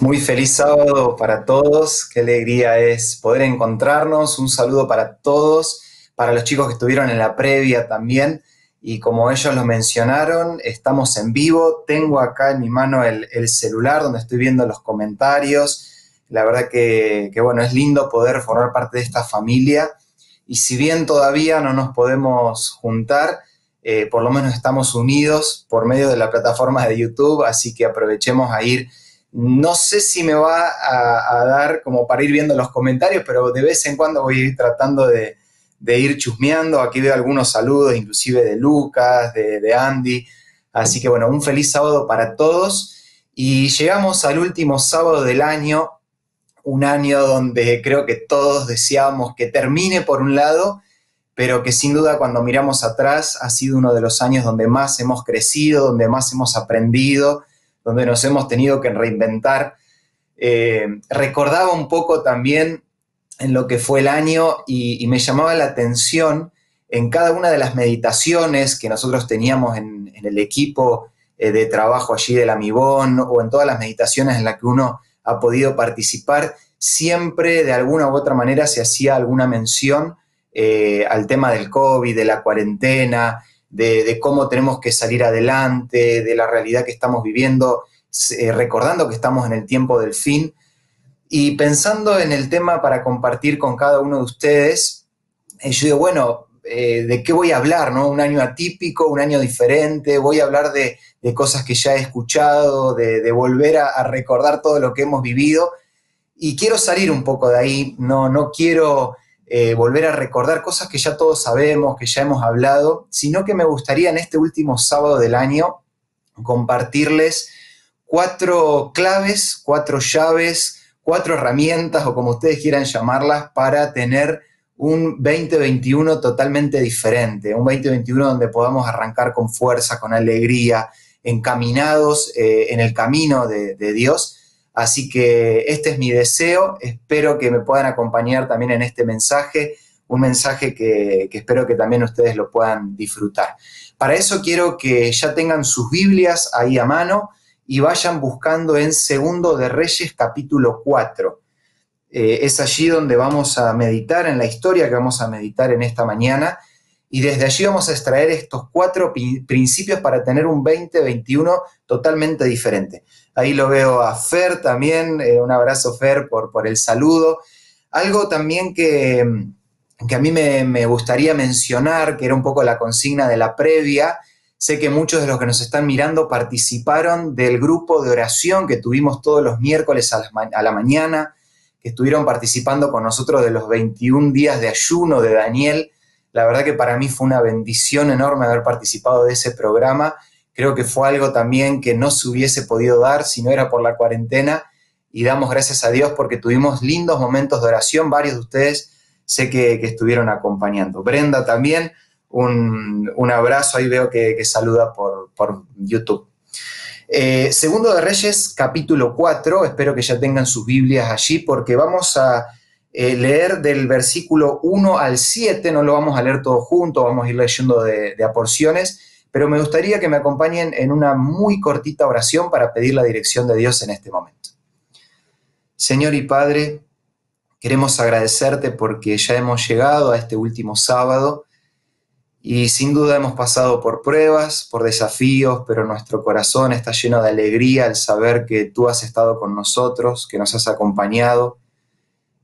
Muy feliz sábado para todos, qué alegría es poder encontrarnos, un saludo para todos, para los chicos que estuvieron en la previa también, y como ellos lo mencionaron, estamos en vivo, tengo acá en mi mano el, celular donde estoy viendo los comentarios, la verdad que, que, bueno, es lindo poder formar parte de esta familia, y si bien todavía no nos podemos juntar, eh, por lo menos estamos unidos por medio de la plataforma de YouTube, así que aprovechemos a ir no sé si me va a, dar como para ir viendo los comentarios, pero de vez en cuando voy a ir tratando de, ir chusmeando. Aquí veo algunos saludos, inclusive de Lucas, de, Andy. Así que bueno, un feliz sábado para todos. Y llegamos al último sábado del año, un año donde creo que todos deseábamos que termine por un lado, pero que sin duda cuando miramos atrás ha sido uno de los años donde más hemos crecido, donde más hemos aprendido donde nos hemos tenido que reinventar. Eh, recordaba un poco también en lo que fue el año y, me llamaba la atención en cada una de las meditaciones que nosotros teníamos en, el equipo eh, de trabajo allí del Amibón o en todas las meditaciones en las que uno ha podido participar, siempre de alguna u otra manera se hacía alguna mención eh, al tema del COVID, de la cuarentena, de, cómo tenemos que salir adelante, de la realidad que estamos viviendo, eh, recordando que estamos en el tiempo del fin y pensando en el tema para compartir con cada uno de ustedes, eh, yo digo, bueno, eh, ¿de qué voy a hablar? No? Un año atípico, un año diferente, voy a hablar de, cosas que ya he escuchado, de, volver a, a, recordar todo lo que hemos vivido. Y quiero salir un poco de ahí, no, no quiero eh, volver a recordar cosas que ya todos sabemos, que ya hemos hablado, sino que me gustaría en este último sábado del año compartirles cuatro claves, cuatro llaves, cuatro herramientas o como ustedes quieran llamarlas para tener un 2021 totalmente diferente, un 2021 donde podamos arrancar con fuerza, con alegría, encaminados eh, en el camino de Dios Así que este es mi deseo, espero que me puedan acompañar también en este mensaje, un mensaje que, espero que también ustedes lo puedan disfrutar. Para eso quiero que ya tengan sus Biblias ahí a mano y vayan buscando en Segundo de Reyes capítulo 4. Eh, es allí donde vamos a meditar en la historia que vamos a meditar en esta mañana y desde allí vamos a extraer estos cuatro principios para tener un 2021 totalmente diferente. Ahí lo veo a Fer también, eh, un abrazo Fer por, por el saludo. Algo también que, a mí me, me, gustaría mencionar, que era un poco la consigna de la previa, sé que muchos de los que nos están mirando participaron del grupo de oración que tuvimos todos los miércoles a la, a la mañana, que estuvieron participando con nosotros de los 21 días de ayuno de Daniel la verdad que para mí fue una bendición enorme haber participado de ese programa. Creo que fue algo también que no se hubiese podido dar si no era por la cuarentena y damos gracias a Dios porque tuvimos lindos momentos de oración. Varios de ustedes sé que, estuvieron acompañando. Brenda también, un, abrazo, ahí veo que, saluda por, YouTube. Eh, segundo de Reyes, capítulo 4, espero que ya tengan sus Biblias allí porque vamos a eh, leer del versículo 1 al 7, no lo vamos a leer todo junto, vamos a ir leyendo de, de a porciones, pero me gustaría que me acompañen en una muy cortita oración para pedir la dirección de Dios en este momento. Señor y Padre, queremos agradecerte porque ya hemos llegado a este último sábado y sin duda hemos pasado por pruebas, por desafíos, pero nuestro corazón está lleno de alegría al saber que tú has estado con nosotros, que nos has acompañado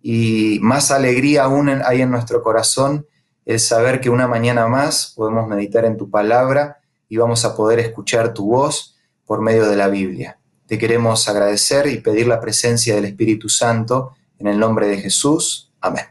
y más alegría aún hay en nuestro corazón el saber que una mañana más podemos meditar en tu palabra y vamos a poder escuchar tu voz por medio de la Biblia. Te queremos agradecer y pedir la presencia del Espíritu Santo en el nombre de Jesús. Amén.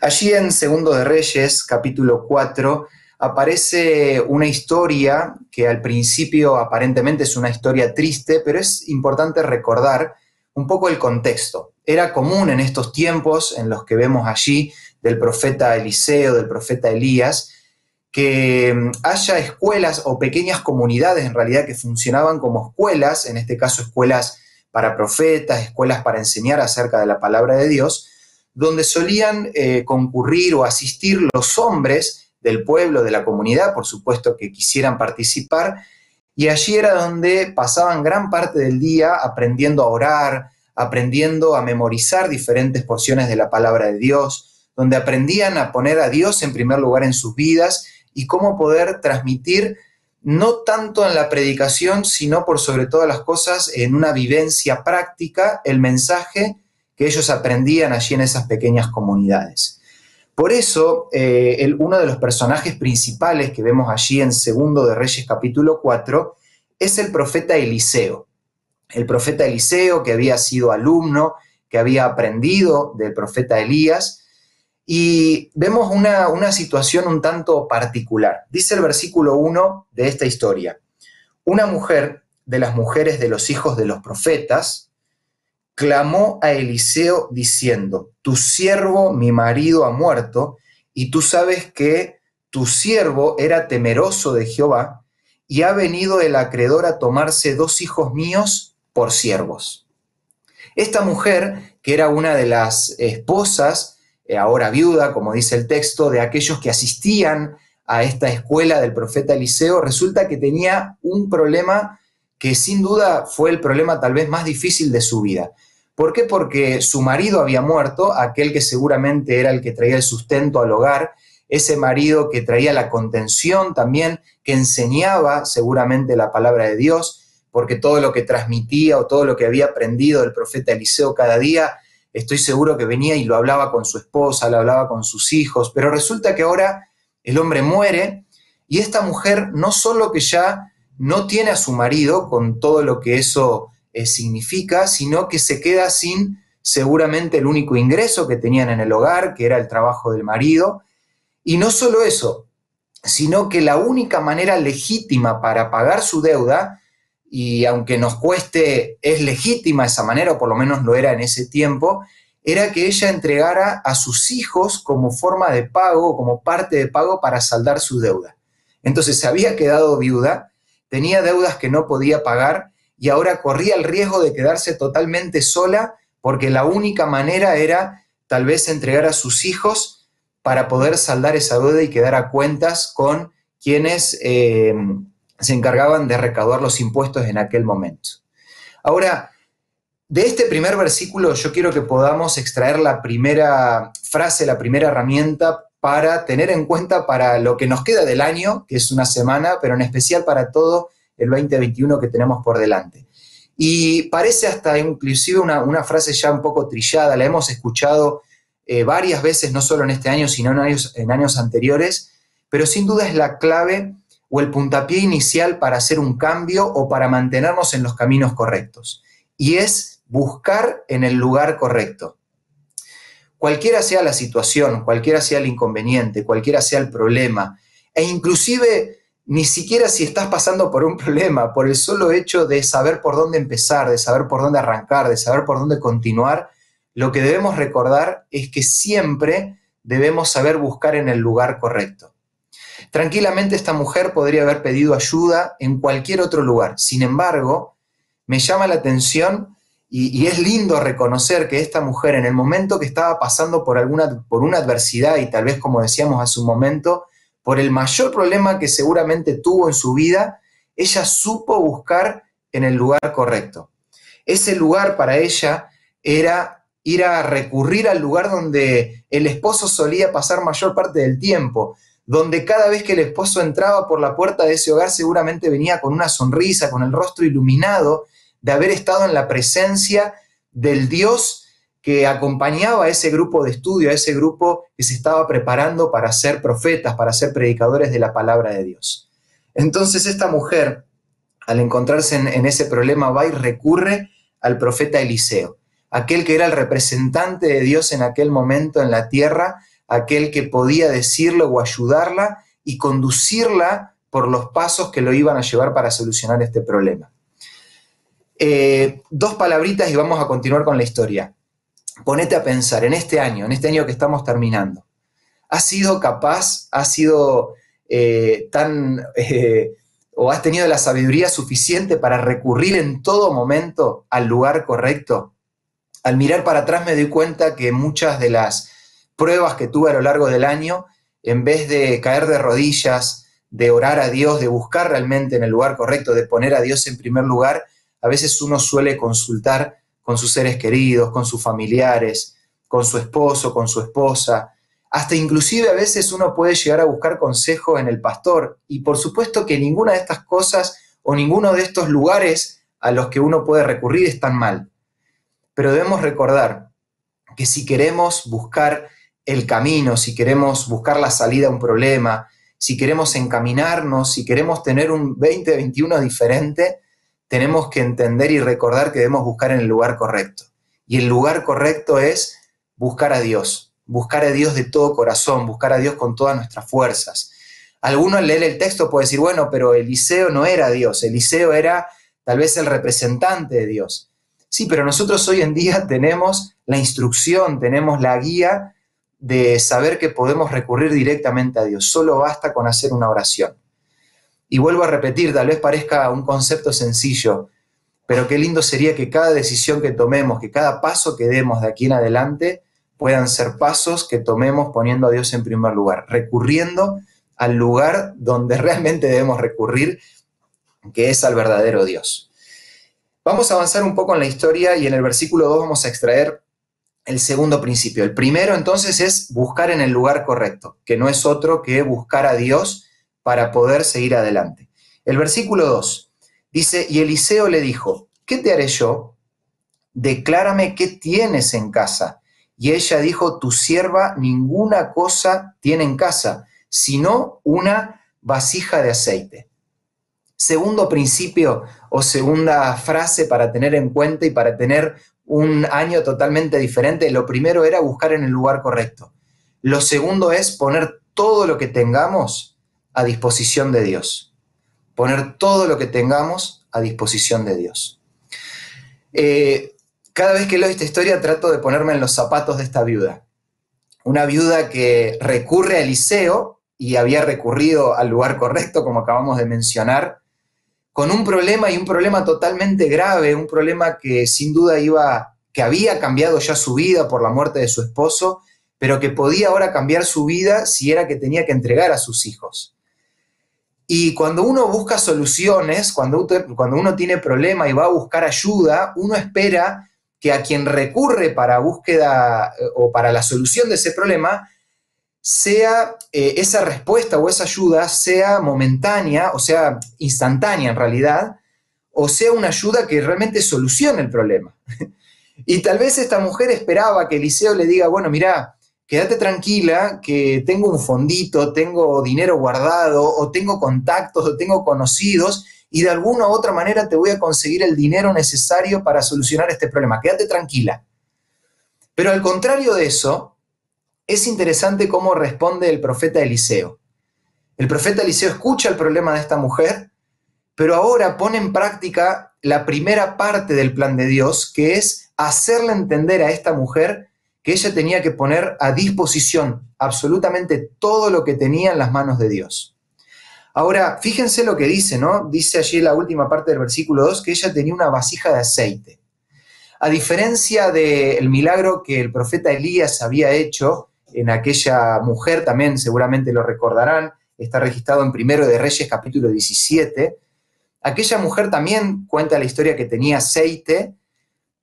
Allí en Segundo de Reyes, capítulo 4, aparece una historia que al principio aparentemente es una historia triste, pero es importante recordar un poco el contexto. Era común en estos tiempos en los que vemos allí del profeta Eliseo, del profeta Elías, que mm, haya escuelas o pequeñas comunidades en realidad que funcionaban como escuelas, en este caso escuelas para profetas, escuelas para enseñar acerca de la palabra de Dios, donde solían eh, concurrir o asistir los hombres del pueblo, de la comunidad, por supuesto que quisieran participar, y allí era donde pasaban gran parte del día aprendiendo a orar, aprendiendo a memorizar diferentes porciones de la palabra de Dios, donde aprendían a poner a Dios en primer lugar en sus vidas y cómo poder transmitir no tanto en la predicación, sino por sobre todas las cosas en una vivencia práctica el mensaje que ellos aprendían allí en esas pequeñas comunidades. Por eso, eh, uno de los personajes principales que vemos allí en Segundo de Reyes capítulo 4 es el profeta Eliseo. El profeta Eliseo que había sido alumno, que había aprendido del profeta Elías, y vemos una, una situación un tanto particular. Dice el versículo 1 de esta historia, una mujer de las mujeres de los hijos de los profetas, clamó a Eliseo diciendo, tu siervo, mi marido, ha muerto, y tú sabes que tu siervo era temeroso de Jehová, y ha venido el acreedor a tomarse dos hijos míos por siervos. Esta mujer, que era una de las esposas, eh, ahora viuda, como dice el texto, de aquellos que asistían a esta escuela del profeta Eliseo, resulta que tenía un problema que sin duda fue el problema tal vez más difícil de su vida. ¿Por qué? Porque su marido había muerto, aquel que seguramente era el que traía el sustento al hogar, ese marido que traía la contención también, que enseñaba seguramente la palabra de Dios, porque todo lo que transmitía o todo lo que había aprendido del profeta Eliseo cada día, estoy seguro que venía y lo hablaba con su esposa, lo hablaba con sus hijos, pero resulta que ahora el hombre muere y esta mujer no solo que ya no tiene a su marido con todo lo que eso eh, significa, sino que se queda sin seguramente el único ingreso que tenían en el hogar, que era el trabajo del marido. Y no solo eso, sino que la única manera legítima para pagar su deuda, y aunque nos cueste, es legítima esa manera, o por lo menos lo era en ese tiempo, era que ella entregara a sus hijos como forma de pago, como parte de pago para saldar su deuda. Entonces se había quedado viuda, tenía deudas que no podía pagar y ahora corría el riesgo de quedarse totalmente sola porque la única manera era tal vez entregar a sus hijos para poder saldar esa deuda y quedar a cuentas con quienes eh, se encargaban de recaudar los impuestos en aquel momento. Ahora, de este primer versículo yo quiero que podamos extraer la primera frase, la primera herramienta para tener en cuenta para lo que nos queda del año, que es una semana, pero en especial para todo el 2021 que tenemos por delante. Y parece hasta inclusive una, frase ya un poco trillada, la hemos escuchado eh, varias veces, no solo en este año, sino en años, en años anteriores, pero sin duda es la clave o el puntapié inicial para hacer un cambio o para mantenernos en los caminos correctos. Y es buscar en el lugar correcto. Cualquiera sea la situación, cualquiera sea el inconveniente, cualquiera sea el problema, e inclusive ni siquiera si estás pasando por un problema, por el solo hecho de saber por dónde empezar, de saber por dónde arrancar, de saber por dónde continuar, lo que debemos recordar es que siempre debemos saber buscar en el lugar correcto. Tranquilamente esta mujer podría haber pedido ayuda en cualquier otro lugar. Sin embargo, me llama la atención y, es lindo reconocer que esta mujer en el momento que estaba pasando por, alguna, por una adversidad y tal vez como decíamos hace un momento, por el mayor problema que seguramente tuvo en su vida, ella supo buscar en el lugar correcto. Ese lugar para ella era ir a recurrir al lugar donde el esposo solía pasar mayor parte del tiempo, donde cada vez que el esposo entraba por la puerta de ese hogar seguramente venía con una sonrisa, con el rostro iluminado de haber estado en la presencia del Dios que acompañaba a ese grupo de estudio, a ese grupo que se estaba preparando para ser profetas, para ser predicadores de la palabra de Dios. Entonces esta mujer, al encontrarse en, ese problema, va y recurre al profeta Eliseo, aquel que era el representante de Dios en aquel momento en la tierra, aquel que podía decirle o ayudarla y conducirla por los pasos que lo iban a llevar para solucionar este problema. Eh, dos palabritas y vamos a continuar con la historia ponete a pensar en este año, en este año que estamos terminando. ¿Has sido capaz, has sido eh, tan, eh, o has tenido la sabiduría suficiente para recurrir en todo momento al lugar correcto? Al mirar para atrás me doy cuenta que muchas de las pruebas que tuve a lo largo del año, en vez de caer de rodillas, de orar a Dios, de buscar realmente en el lugar correcto, de poner a Dios en primer lugar, a veces uno suele consultar con sus seres queridos, con sus familiares, con su esposo, con su esposa. Hasta inclusive a veces uno puede llegar a buscar consejo en el pastor. Y por supuesto que ninguna de estas cosas o ninguno de estos lugares a los que uno puede recurrir están mal. Pero debemos recordar que si queremos buscar el camino, si queremos buscar la salida a un problema, si queremos encaminarnos, si queremos tener un 2021 diferente, tenemos que entender y recordar que debemos buscar en el lugar correcto. Y el lugar correcto es buscar a Dios, buscar a Dios de todo corazón, buscar a Dios con todas nuestras fuerzas. Alguno al leer el texto puede decir, bueno, pero Eliseo no era Dios, Eliseo era tal vez el representante de Dios. Sí, pero nosotros hoy en día tenemos la instrucción, tenemos la guía de saber que podemos recurrir directamente a Dios. Solo basta con hacer una oración. Y vuelvo a repetir, tal vez parezca un concepto sencillo, pero qué lindo sería que cada decisión que tomemos, que cada paso que demos de aquí en adelante, puedan ser pasos que tomemos poniendo a Dios en primer lugar, recurriendo al lugar donde realmente debemos recurrir, que es al verdadero Dios. Vamos a avanzar un poco en la historia y en el versículo 2 vamos a extraer el segundo principio. El primero entonces es buscar en el lugar correcto, que no es otro que buscar a Dios para poder seguir adelante. El versículo 2 dice, y Eliseo le dijo, ¿qué te haré yo? Declárame qué tienes en casa. Y ella dijo, tu sierva ninguna cosa tiene en casa, sino una vasija de aceite. Segundo principio o segunda frase para tener en cuenta y para tener un año totalmente diferente. Lo primero era buscar en el lugar correcto. Lo segundo es poner todo lo que tengamos a disposición de Dios. Poner todo lo que tengamos a disposición de Dios. Eh, cada vez que leo esta historia trato de ponerme en los zapatos de esta viuda. Una viuda que recurre a Eliseo y había recurrido al lugar correcto, como acabamos de mencionar, con un problema y un problema totalmente grave, un problema que sin duda iba, que había cambiado ya su vida por la muerte de su esposo, pero que podía ahora cambiar su vida si era que tenía que entregar a sus hijos. Y cuando uno busca soluciones, cuando, cuando uno tiene problema y va a buscar ayuda, uno espera que a quien recurre para búsqueda eh, o para la solución de ese problema sea eh, esa respuesta o esa ayuda sea momentánea, o sea, instantánea en realidad, o sea una ayuda que realmente solucione el problema. y tal vez esta mujer esperaba que Eliseo le diga, bueno, mira, quédate tranquila, que tengo un fondito, tengo dinero guardado, o tengo contactos, o tengo conocidos, y de alguna u otra manera te voy a conseguir el dinero necesario para solucionar este problema. Quédate tranquila. Pero al contrario de eso, es interesante cómo responde el profeta Eliseo. El profeta Eliseo escucha el problema de esta mujer, pero ahora pone en práctica la primera parte del plan de Dios, que es hacerle entender a esta mujer que ella tenía que poner a disposición absolutamente todo lo que tenía en las manos de Dios. Ahora, fíjense lo que dice, ¿no? Dice allí la última parte del versículo 2 que ella tenía una vasija de aceite. A diferencia del milagro que el profeta Elías había hecho, en aquella mujer, también seguramente lo recordarán, está registrado en Primero de Reyes capítulo 17. Aquella mujer también cuenta la historia que tenía aceite,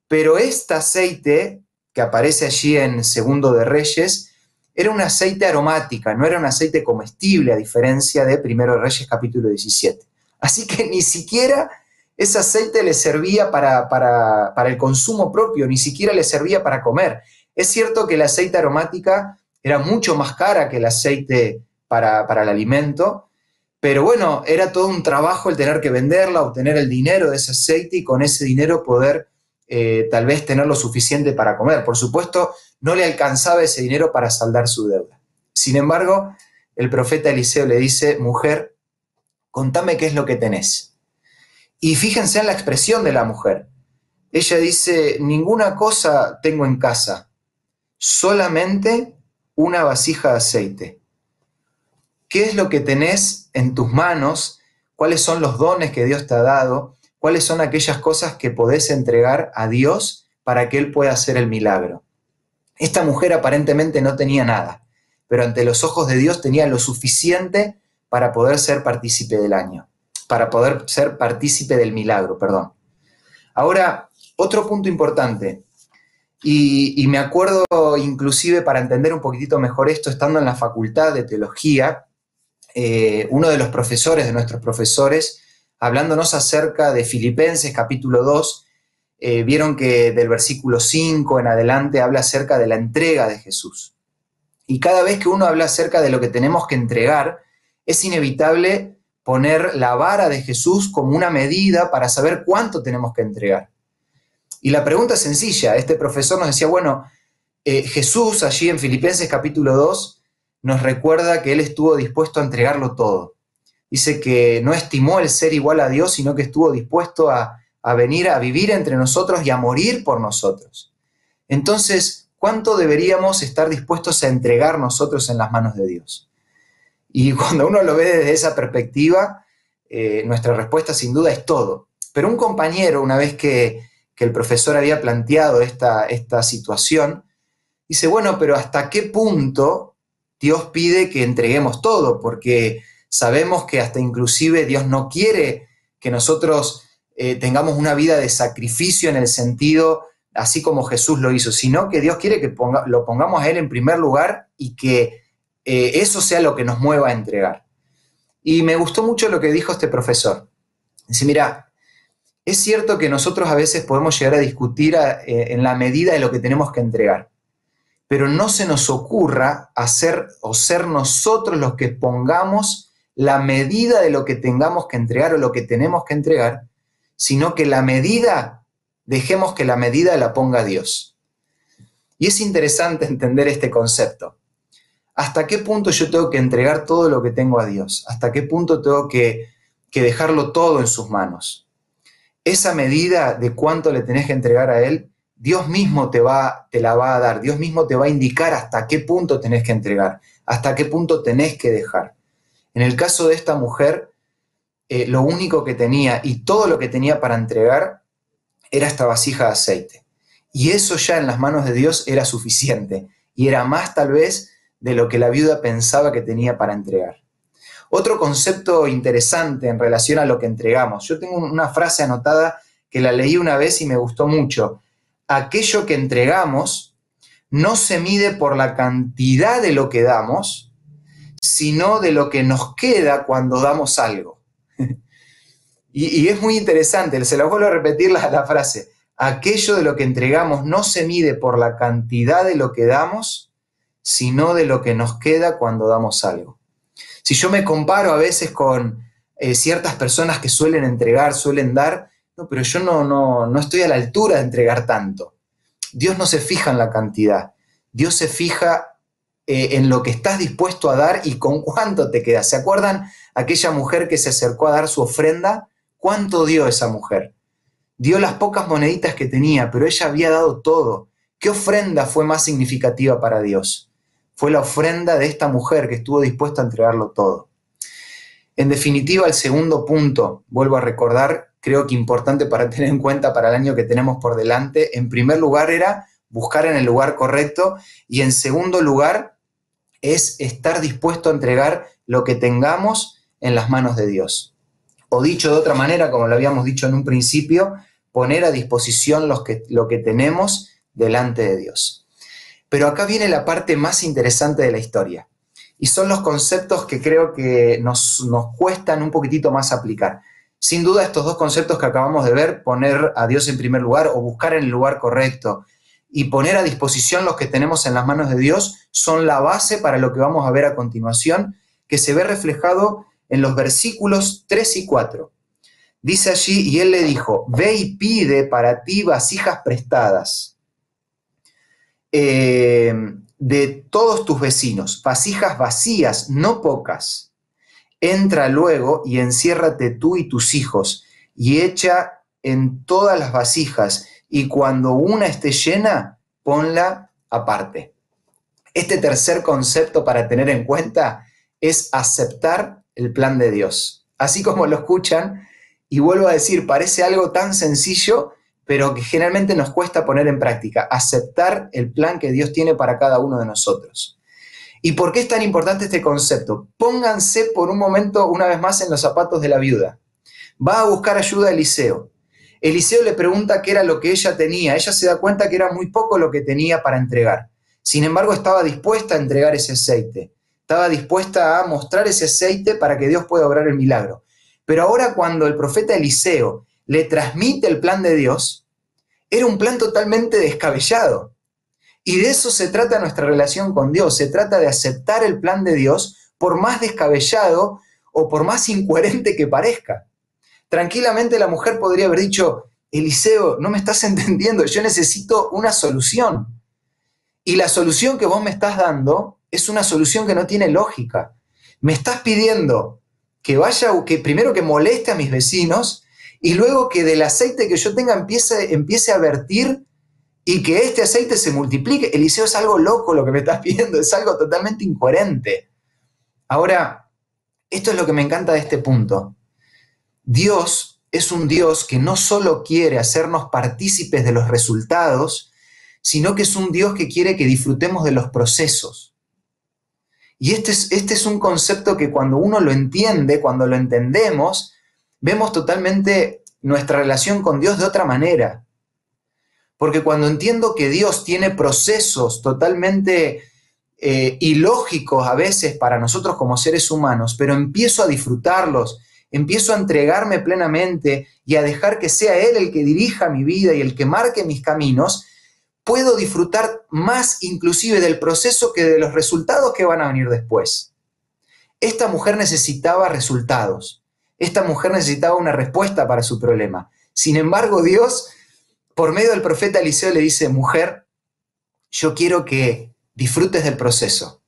pero este aceite que aparece allí en Segundo de Reyes era un aceite aromática, no era un aceite comestible, a diferencia de Primero de Reyes capítulo 17. Así que ni siquiera ese aceite le servía para, para, para el consumo propio, ni siquiera le servía para comer. Es cierto que el aceite aromática era mucho más cara que el aceite para, el alimento, pero bueno, era todo un trabajo el tener que venderla, obtener el dinero de ese aceite y con ese dinero poder eh, tal vez tener lo suficiente para comer. Por supuesto, no le alcanzaba ese dinero para saldar su deuda. Sin embargo, el profeta Eliseo le dice, mujer, contame qué es lo que tenés. Y fíjense en la expresión de la mujer. Ella dice, ninguna cosa tengo en casa, solamente una vasija de aceite. ¿Qué es lo que tenés en tus manos? ¿Cuáles son los dones que Dios te ha dado? ¿Cuáles son aquellas cosas que podés entregar a Dios para que Él pueda hacer el milagro? Esta mujer aparentemente no tenía nada, pero ante los ojos de Dios tenía lo suficiente para poder ser partícipe del año, para poder ser partícipe del milagro, perdón. Ahora, otro punto importante, y, me acuerdo inclusive para entender un poquitito mejor esto, estando en la facultad de teología, eh, uno de los profesores, de nuestros profesores, hablándonos acerca de Filipenses capítulo 2, eh, vieron que del versículo 5 en adelante habla acerca de la entrega de Jesús. Y cada vez que uno habla acerca de lo que tenemos que entregar, es inevitable poner la vara de Jesús como una medida para saber cuánto tenemos que entregar. Y la pregunta es sencilla. Este profesor nos decía, bueno, eh, Jesús allí en Filipenses capítulo 2 nos recuerda que él estuvo dispuesto a entregarlo todo. Dice que no estimó el ser igual a Dios, sino que estuvo dispuesto a, a venir a vivir entre nosotros y a morir por nosotros. Entonces, ¿cuánto deberíamos estar dispuestos a entregar nosotros en las manos de Dios? Y cuando uno lo ve desde esa perspectiva, eh, nuestra respuesta sin duda es todo. Pero un compañero, una vez que, el profesor había planteado esta, esta situación, dice, bueno, pero ¿hasta qué punto Dios pide que entreguemos todo? Porque sabemos que hasta inclusive Dios no quiere que nosotros eh, tengamos una vida de sacrificio en el sentido así como Jesús lo hizo, sino que Dios quiere que lo pongamos a Él en primer lugar y que eh, eso sea lo que nos mueva a entregar. Y me gustó mucho lo que dijo este profesor. Dice, mira, es cierto que nosotros a veces podemos llegar a discutir eh, en la medida de lo que tenemos que entregar, pero no se nos ocurra hacer o ser nosotros los que pongamos la medida de lo que tengamos que entregar o lo que tenemos que entregar, sino que la medida, dejemos que la medida la ponga Dios. Y es interesante entender este concepto. ¿Hasta qué punto yo tengo que entregar todo lo que tengo a Dios? ¿Hasta qué punto tengo que, dejarlo todo en sus manos? Esa medida de cuánto le tenés que entregar a Él, Dios mismo te, va, te la va a dar, Dios mismo te va a indicar hasta qué punto tenés que entregar, hasta qué punto tenés que dejar. En el caso de esta mujer, eh, lo único que tenía y todo lo que tenía para entregar era esta vasija de aceite. Y eso ya en las manos de Dios era suficiente y era más tal vez de lo que la viuda pensaba que tenía para entregar. Otro concepto interesante en relación a lo que entregamos. Yo tengo una frase anotada que la leí una vez y me gustó mucho. Aquello que entregamos no se mide por la cantidad de lo que damos, sino de lo que nos queda cuando damos algo. y, es muy interesante, se lo vuelvo a repetir la, la frase. Aquello de lo que entregamos no se mide por la cantidad de lo que damos, sino de lo que nos queda cuando damos algo. Si yo me comparo a veces con eh, ciertas personas que suelen entregar, suelen dar, no, pero yo no, no, no estoy a la altura de entregar tanto. Dios no se fija en la cantidad, Dios se fija eh, en lo que estás dispuesto a dar y con cuánto te queda. ¿Se acuerdan aquella mujer que se acercó a dar su ofrenda? ¿Cuánto dio esa mujer? Dio las pocas moneditas que tenía, pero ella había dado todo. ¿Qué ofrenda fue más significativa para Dios? Fue la ofrenda de esta mujer que estuvo dispuesta a entregarlo todo. En definitiva, el segundo punto, vuelvo a recordar, creo que importante para tener en cuenta para el año que tenemos por delante, en primer lugar era buscar en el lugar correcto y en segundo lugar es estar dispuesto a entregar lo que tengamos en las manos de Dios. O dicho de otra manera, como lo habíamos dicho en un principio, poner a disposición que, lo que tenemos delante de Dios. Pero acá viene la parte más interesante de la historia. Y son los conceptos que creo que nos, nos cuestan un poquitito más aplicar. Sin duda estos dos conceptos que acabamos de ver, poner a Dios en primer lugar o buscar en el lugar correcto y poner a disposición los que tenemos en las manos de Dios son la base para lo que vamos a ver a continuación, que se ve reflejado en los versículos 3 y 4. Dice allí, y él le dijo, ve y pide para ti vasijas prestadas eh, de todos tus vecinos, vasijas vacías, no pocas. Entra luego y enciérrate tú y tus hijos, y echa en todas las vasijas, y cuando una esté llena, ponla aparte. Este tercer concepto para tener en cuenta es aceptar el plan de Dios. Así como lo escuchan, y vuelvo a decir, parece algo tan sencillo, pero que generalmente nos cuesta poner en práctica, aceptar el plan que Dios tiene para cada uno de nosotros. ¿Y por qué es tan importante este concepto? Pónganse por un momento una vez más en los zapatos de la viuda. Va a buscar ayuda a Eliseo. Eliseo le pregunta qué era lo que ella tenía. Ella se da cuenta que era muy poco lo que tenía para entregar. Sin embargo, estaba dispuesta a entregar ese aceite. Estaba dispuesta a mostrar ese aceite para que Dios pueda obrar el milagro. Pero ahora cuando el profeta Eliseo le transmite el plan de Dios, era un plan totalmente descabellado. Y de eso se trata nuestra relación con Dios. Se trata de aceptar el plan de Dios por más descabellado o por más incoherente que parezca. Tranquilamente la mujer podría haber dicho, Eliseo, no me estás entendiendo, yo necesito una solución. Y la solución que vos me estás dando es una solución que no tiene lógica. Me estás pidiendo que vaya, que primero que moleste a mis vecinos y luego que del aceite que yo tenga empiece, empiece a vertir y que este aceite se multiplique. Eliseo es algo loco lo que me estás pidiendo, es algo totalmente incoherente. Ahora, esto es lo que me encanta de este punto. Dios es un Dios que no solo quiere hacernos partícipes de los resultados, sino que es un Dios que quiere que disfrutemos de los procesos. Y este es, este es un concepto que cuando uno lo entiende, cuando lo entendemos, vemos totalmente nuestra relación con Dios de otra manera. Porque cuando entiendo que Dios tiene procesos totalmente eh, ilógicos a veces para nosotros como seres humanos, pero empiezo a disfrutarlos, empiezo a entregarme plenamente y a dejar que sea Él el que dirija mi vida y el que marque mis caminos, puedo disfrutar más inclusive del proceso que de los resultados que van a venir después. Esta mujer necesitaba resultados. Esta mujer necesitaba una respuesta para su problema. Sin embargo, Dios por medio del profeta Eliseo le dice, mujer, yo quiero que disfrutes del proceso,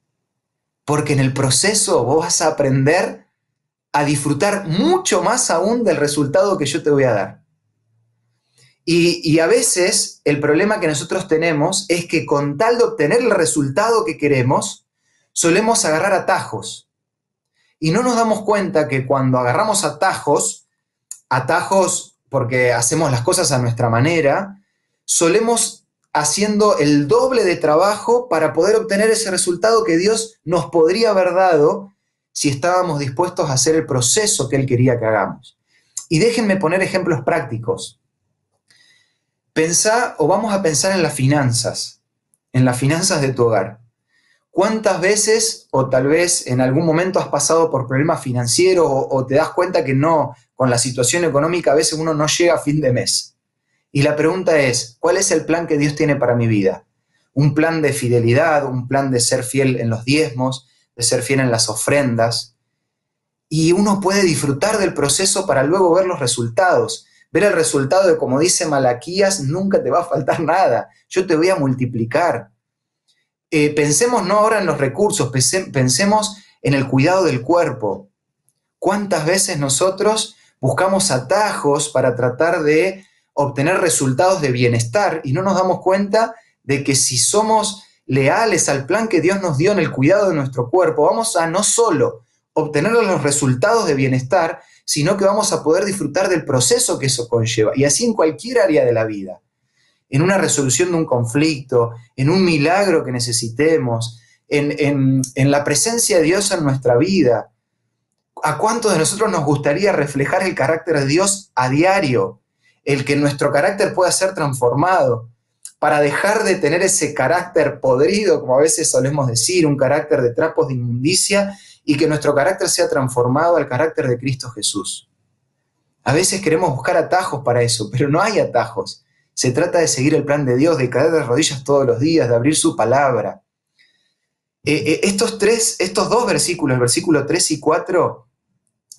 porque en el proceso vos vas a aprender a disfrutar mucho más aún del resultado que yo te voy a dar. Y, y, a veces el problema que nosotros tenemos es que con tal de obtener el resultado que queremos, solemos agarrar atajos. Y no nos damos cuenta que cuando agarramos atajos, atajos porque hacemos las cosas a nuestra manera, solemos haciendo el doble de trabajo para poder obtener ese resultado que Dios nos podría haber dado si estábamos dispuestos a hacer el proceso que Él quería que hagamos. Y déjenme poner ejemplos prácticos. Pensá o vamos a pensar en las finanzas, en las finanzas de tu hogar. ¿Cuántas veces o tal vez en algún momento has pasado por problemas financieros o, te das cuenta que no, con la situación económica a veces uno no llega a fin de mes? Y la pregunta es, ¿cuál es el plan que Dios tiene para mi vida? ¿Un plan de fidelidad, un plan de ser fiel en los diezmos, de ser fiel en las ofrendas? Y uno puede disfrutar del proceso para luego ver los resultados. Ver el resultado de, como dice Malaquías, nunca te va a faltar nada. Yo te voy a multiplicar eh, pensemos no ahora en los recursos, pensemos en el cuidado del cuerpo. ¿Cuántas veces nosotros buscamos atajos para tratar de obtener resultados de bienestar y no nos damos cuenta de que si somos leales al plan que Dios nos dio en el cuidado de nuestro cuerpo, vamos a no solo obtener los resultados de bienestar, sino que vamos a poder disfrutar del proceso que eso conlleva. Y así en cualquier área de la vida en una resolución de un conflicto, en un milagro que necesitemos, en, la presencia de Dios en nuestra vida. ¿A cuántos de nosotros nos gustaría reflejar el carácter de Dios a diario? El que nuestro carácter pueda ser transformado para dejar de tener ese carácter podrido, como a veces solemos decir, un carácter de trapos de inmundicia, y que nuestro carácter sea transformado al carácter de Cristo Jesús. A veces queremos buscar atajos para eso, pero no hay atajos. Se trata de seguir el plan de Dios, de caer de rodillas todos los días, de abrir su palabra. Eh, eh, estos, tres, estos dos versículos, el versículo 3 y 4,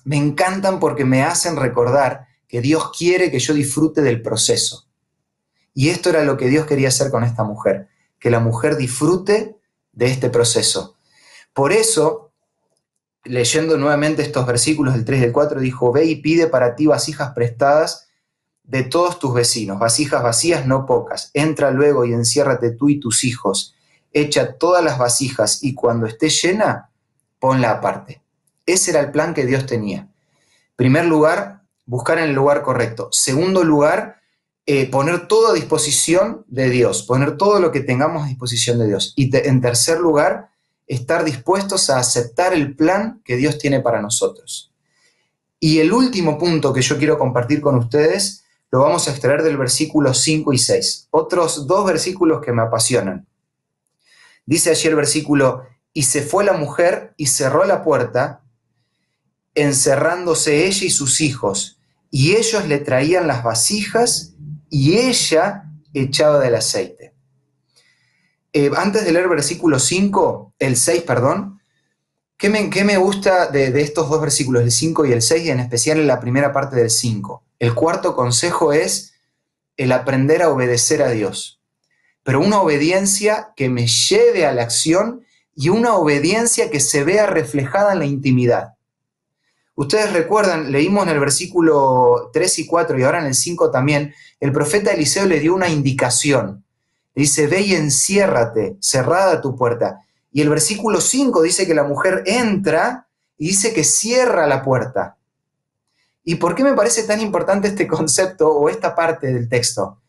me encantan porque me hacen recordar que Dios quiere que yo disfrute del proceso. Y esto era lo que Dios quería hacer con esta mujer, que la mujer disfrute de este proceso. Por eso, leyendo nuevamente estos versículos del 3 y del 4, dijo, ve y pide para ti vasijas prestadas de todos tus vecinos, vasijas vacías no pocas. Entra luego y enciérrate tú y tus hijos. Echa todas las vasijas y cuando esté llena, ponla aparte. Ese era el plan que Dios tenía. Primer lugar, buscar en el lugar correcto. Segundo lugar, eh, poner todo a disposición de Dios, poner todo lo que tengamos a disposición de Dios. Y en tercer lugar, estar dispuestos a aceptar el plan que Dios tiene para nosotros. Y el último punto que yo quiero compartir con ustedes lo vamos a extraer del versículo 5 y 6. Otros dos versículos que me apasionan. Dice allí el versículo, y se fue la mujer y cerró la puerta, encerrándose ella y sus hijos, y ellos le traían las vasijas y ella echaba del aceite. Eh, antes de leer versículo 5, el 6, perdón, ¿qué me, me gusta de, de, estos dos versículos, el 5 y el 6, y en especial en la primera parte del 5? El cuarto consejo es el aprender a obedecer a Dios, pero una obediencia que me lleve a la acción y una obediencia que se vea reflejada en la intimidad. Ustedes recuerdan, leímos en el versículo 3 y 4 y ahora en el 5 también, el profeta Eliseo le dio una indicación. dice, ve y enciérrate, cerrada tu puerta. Y el versículo 5 dice que la mujer entra y dice que cierra la puerta. ¿Y por qué me parece tan importante este concepto o esta parte del texto?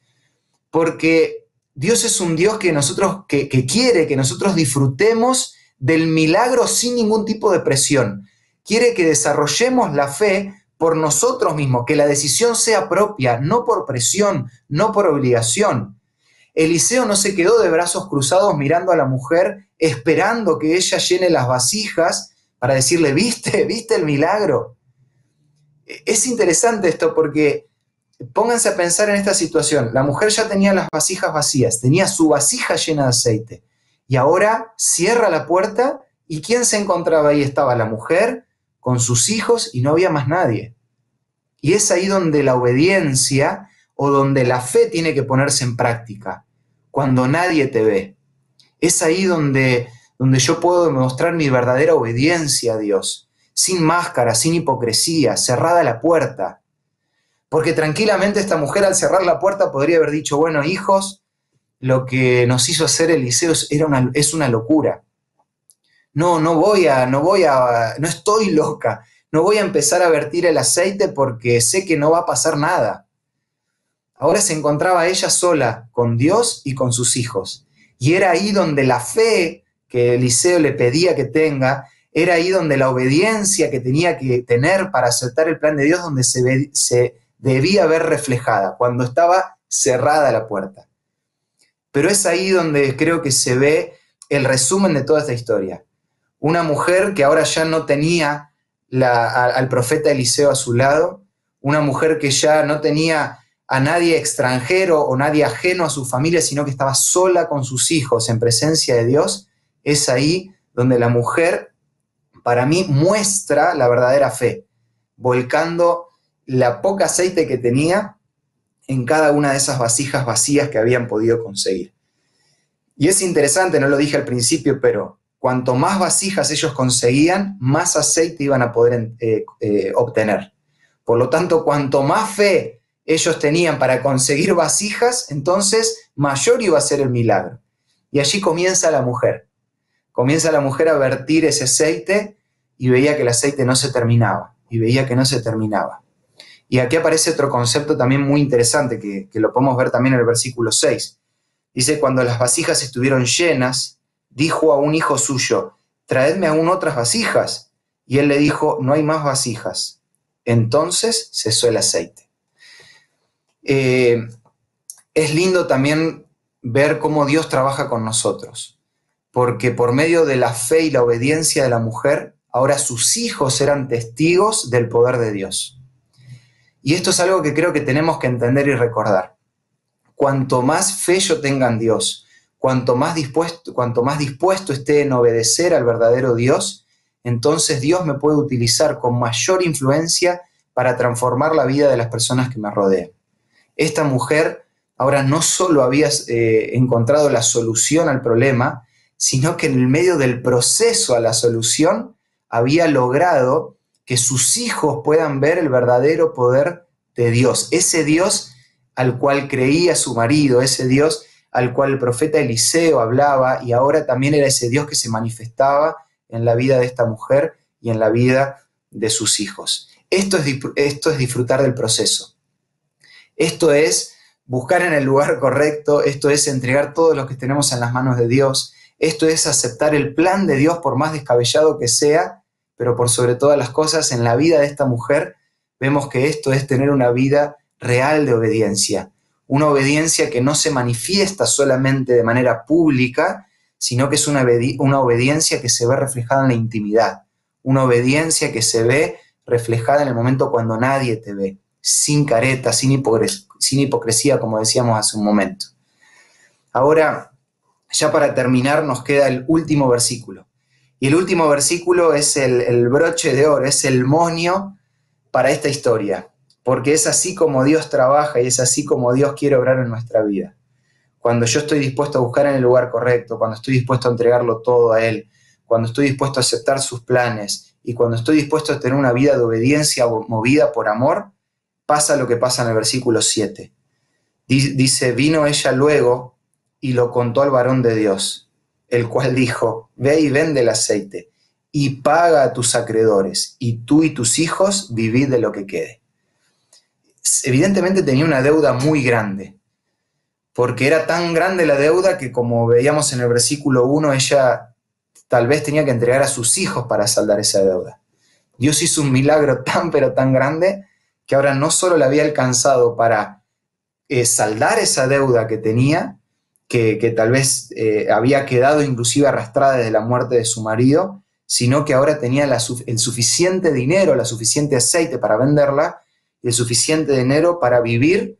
Porque Dios es un Dios que nosotros, que, que quiere que nosotros disfrutemos del milagro sin ningún tipo de presión quiere que desarrollemos la fe por nosotros mismos, que la decisión sea propia, no por presión, no por obligación. Eliseo no se quedó de brazos cruzados mirando a la mujer, esperando que ella llene las vasijas para decirle, viste, viste el milagro. Es interesante esto porque pónganse a pensar en esta situación. La mujer ya tenía las vasijas vacías, tenía su vasija llena de aceite. Y ahora cierra la puerta y ¿quién se encontraba ahí? Estaba la mujer con sus hijos y no había más nadie. Y es ahí donde la obediencia o donde la fe tiene que ponerse en práctica, cuando nadie te ve. Es ahí donde, donde yo puedo demostrar mi verdadera obediencia a Dios, sin máscara, sin hipocresía, cerrada la puerta. Porque tranquilamente esta mujer al cerrar la puerta podría haber dicho, bueno, hijos, lo que nos hizo hacer Eliseo era una, es una locura no, no voy a, no voy a, no estoy loca, no voy a empezar a vertir el aceite porque sé que no va a pasar nada. Ahora se encontraba ella sola con Dios y con sus hijos. Y era ahí donde la fe que Eliseo le pedía que tenga, era ahí donde la obediencia que tenía que tener para aceptar el plan de Dios, donde se, se debía ver reflejada, cuando estaba cerrada la puerta. Pero es ahí donde creo que se ve el resumen de toda esta historia una mujer que ahora ya no tenía al profeta Eliseo a su lado, una mujer que ya no tenía a nadie extranjero o nadie ajeno a su familia, sino que estaba sola con sus hijos en presencia de Dios, es ahí donde la mujer, para mí, muestra la verdadera fe, volcando la poca aceite que tenía en cada una de esas vasijas vacías que habían podido conseguir. Y es interesante, no lo dije al principio, pero cuanto más vasijas ellos conseguían, más aceite iban a poder eh, eh, obtener. Por lo tanto, cuanto más fe ellos tenían para conseguir vasijas, entonces mayor iba a ser el milagro. Y allí comienza la mujer. Comienza la mujer a vertir ese aceite y veía que el aceite no se terminaba, y veía que no se terminaba. Y aquí aparece otro concepto también muy interesante que, que lo podemos ver también en el versículo 6. Dice, cuando las vasijas estuvieron llenas, dijo a un hijo suyo, traedme aún otras vasijas. Y él le dijo, no hay más vasijas. Entonces cesó el aceite. Eh, es lindo también ver cómo Dios trabaja con nosotros, porque por medio de la fe y la obediencia de la mujer, ahora sus hijos eran testigos del poder de Dios. Y esto es algo que creo que tenemos que entender y recordar. Cuanto más fe yo tenga en Dios, cuanto más dispuesto, cuanto más dispuesto esté en obedecer al verdadero Dios, entonces Dios me puede utilizar con mayor influencia para transformar la vida de las personas que me rodean. Esta mujer ahora no solo había eh, encontrado la solución al problema, sino que en el medio del proceso a la solución había logrado que sus hijos puedan ver el verdadero poder de Dios, ese Dios al cual creía su marido, ese Dios al cual el profeta Eliseo hablaba y ahora también era ese Dios que se manifestaba en la vida de esta mujer y en la vida de sus hijos. Esto es, esto es disfrutar del proceso. Esto es buscar en el lugar correcto, esto es entregar todo lo que tenemos en las manos de Dios, Esto es aceptar el plan de Dios por más descabellado que sea, pero por sobre todas las cosas en la vida de esta mujer vemos que esto es tener una vida real de obediencia, una obediencia que no se manifiesta solamente de manera pública, sino que es una, una obediencia que se ve reflejada en la intimidad, una obediencia que se ve reflejada en el momento cuando nadie te ve, sin careta, sin, hipocresía, como decíamos hace un momento. Ahora, ya para terminar, nos queda el último versículo. Y el último versículo es el, el broche de oro, es el monio para esta historia, porque es así como Dios trabaja y es así como Dios quiere obrar en nuestra vida. Cuando yo estoy dispuesto a buscar en el lugar correcto, cuando estoy dispuesto a entregarlo todo a Él, cuando estoy dispuesto a aceptar sus planes y cuando estoy dispuesto a tener una vida de obediencia movida por amor, pasa lo que pasa en el versículo 7. Dice, vino ella luego y lo contó al varón de Dios, el cual dijo, ve y vende el aceite y paga a tus acreedores, y tú y tus hijos vivid de lo que quede. Evidentemente tenía una deuda muy grande, porque era tan grande la deuda que como veíamos en el versículo 1, ella tal vez tenía que entregar a sus hijos para saldar esa deuda. Dios hizo un milagro tan pero tan grande que ahora no solo le había alcanzado para eh, saldar esa deuda que tenía, que, tal vez eh, había quedado inclusive arrastrada desde la muerte de su marido, sino que ahora tenía el suficiente dinero, la suficiente aceite para venderla el suficiente dinero para vivir,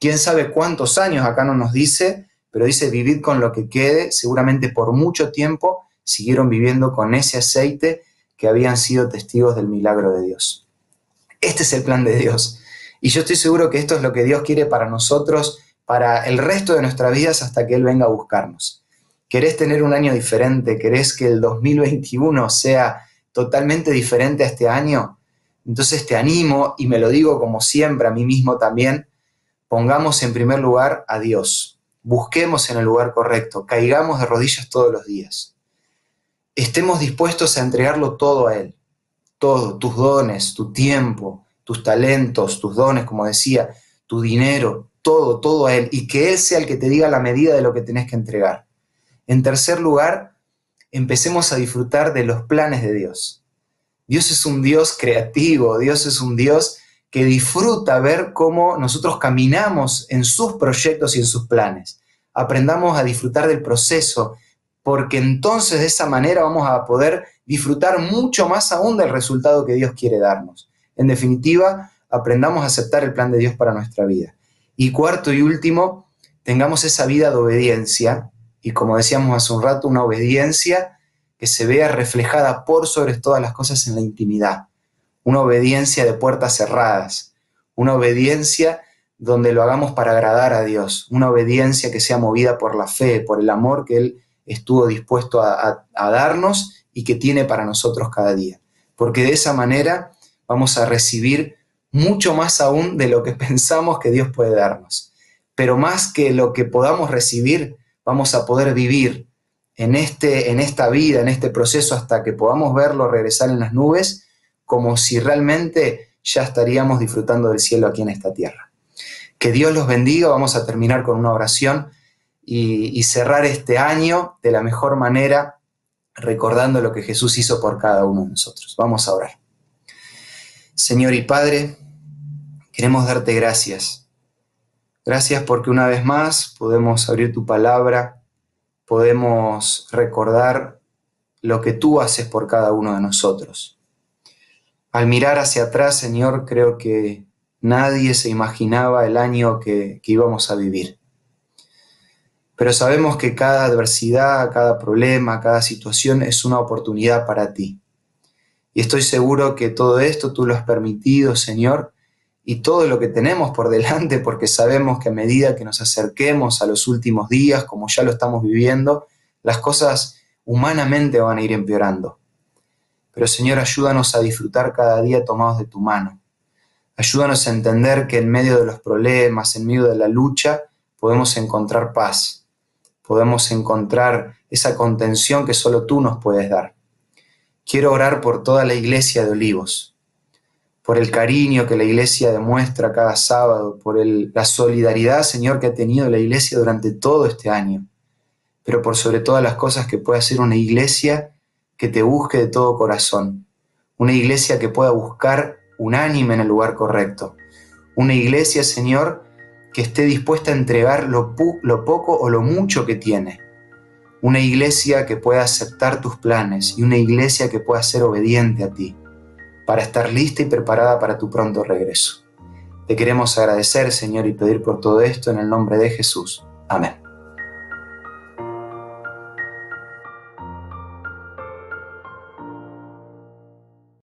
quién sabe cuántos años, acá no nos dice, pero dice vivir con lo que quede, seguramente por mucho tiempo siguieron viviendo con ese aceite que habían sido testigos del milagro de Dios. Este es el plan de Dios. Y yo estoy seguro que esto es lo que Dios quiere para nosotros, para el resto de nuestras vidas hasta que Él venga a buscarnos. Querés tener un año diferente, querés que el 2021 sea totalmente diferente a este año, entonces te animo y me lo digo como siempre a mí mismo también, pongamos en primer lugar a Dios, busquemos en el lugar correcto, caigamos de rodillas todos los días, estemos dispuestos a entregarlo todo a Él, todo, tus dones, tu tiempo, tus talentos, tus dones, como decía, tu dinero, todo, todo a Él, y que Él sea el que te diga la medida de lo que tenés que entregar. En tercer lugar, empecemos a disfrutar de los planes de Dios. Dios es un Dios creativo, Dios es un Dios que disfruta ver cómo nosotros caminamos en sus proyectos y en sus planes. Aprendamos a disfrutar del proceso, porque entonces de esa manera vamos a poder disfrutar mucho más aún del resultado que Dios quiere darnos. En definitiva, aprendamos a aceptar el plan de Dios para nuestra vida. Y cuarto y último, tengamos esa vida de obediencia y como decíamos hace un rato, una obediencia que se vea reflejada por sobre todas las cosas en la intimidad, una obediencia de puertas cerradas, una obediencia donde lo hagamos para agradar a Dios, una obediencia que sea movida por la fe, por el amor que Él estuvo dispuesto a, a darnos y que tiene para nosotros cada día. Porque de esa manera vamos a recibir mucho más aún de lo que pensamos que Dios puede darnos. Pero más que lo que podamos recibir, vamos a poder vivir en, este, en esta vida, en este proceso, hasta que podamos verlo regresar en las nubes, como si realmente ya estaríamos disfrutando del cielo aquí en esta tierra. Que Dios los bendiga, vamos a terminar con una oración y, y cerrar este año de la mejor manera, recordando lo que Jesús hizo por cada uno de nosotros. Vamos a orar. Señor y Padre, queremos darte gracias Gracias porque una vez más podemos abrir tu palabra, podemos recordar lo que tú haces por cada uno de nosotros. Al mirar hacia atrás, Señor, creo que nadie se imaginaba el año que, íbamos a vivir. Pero sabemos que cada adversidad, cada problema, cada situación es una oportunidad para ti. Y estoy seguro que todo esto tú lo has permitido, Señor, y todo lo que tenemos por delante, porque sabemos que a medida que nos acerquemos a los últimos días, como ya lo estamos viviendo, las cosas humanamente van a ir empeorando. Pero Señor, ayúdanos a disfrutar cada día tomados de tu mano. Ayúdanos a entender que en medio de los problemas, en medio de la lucha, podemos encontrar paz, podemos encontrar esa contención que solo tú nos puedes dar. Quiero orar por toda la iglesia de Olivos, por el cariño que la iglesia demuestra cada sábado, por la solidaridad, Señor, que ha tenido la iglesia durante todo este año. pero por sobre todas las cosas que pueda ser una iglesia que te busque de todo corazón, una iglesia que pueda buscar unánime en el lugar correcto, una iglesia, Señor, que esté dispuesta a entregar lo, lo poco o lo mucho que tiene, una iglesia que pueda aceptar tus planes y una iglesia que pueda ser obediente a ti, para estar lista y preparada para tu pronto regreso. Te queremos agradecer, Señor, y pedir por todo esto en el nombre de Jesús. Amén.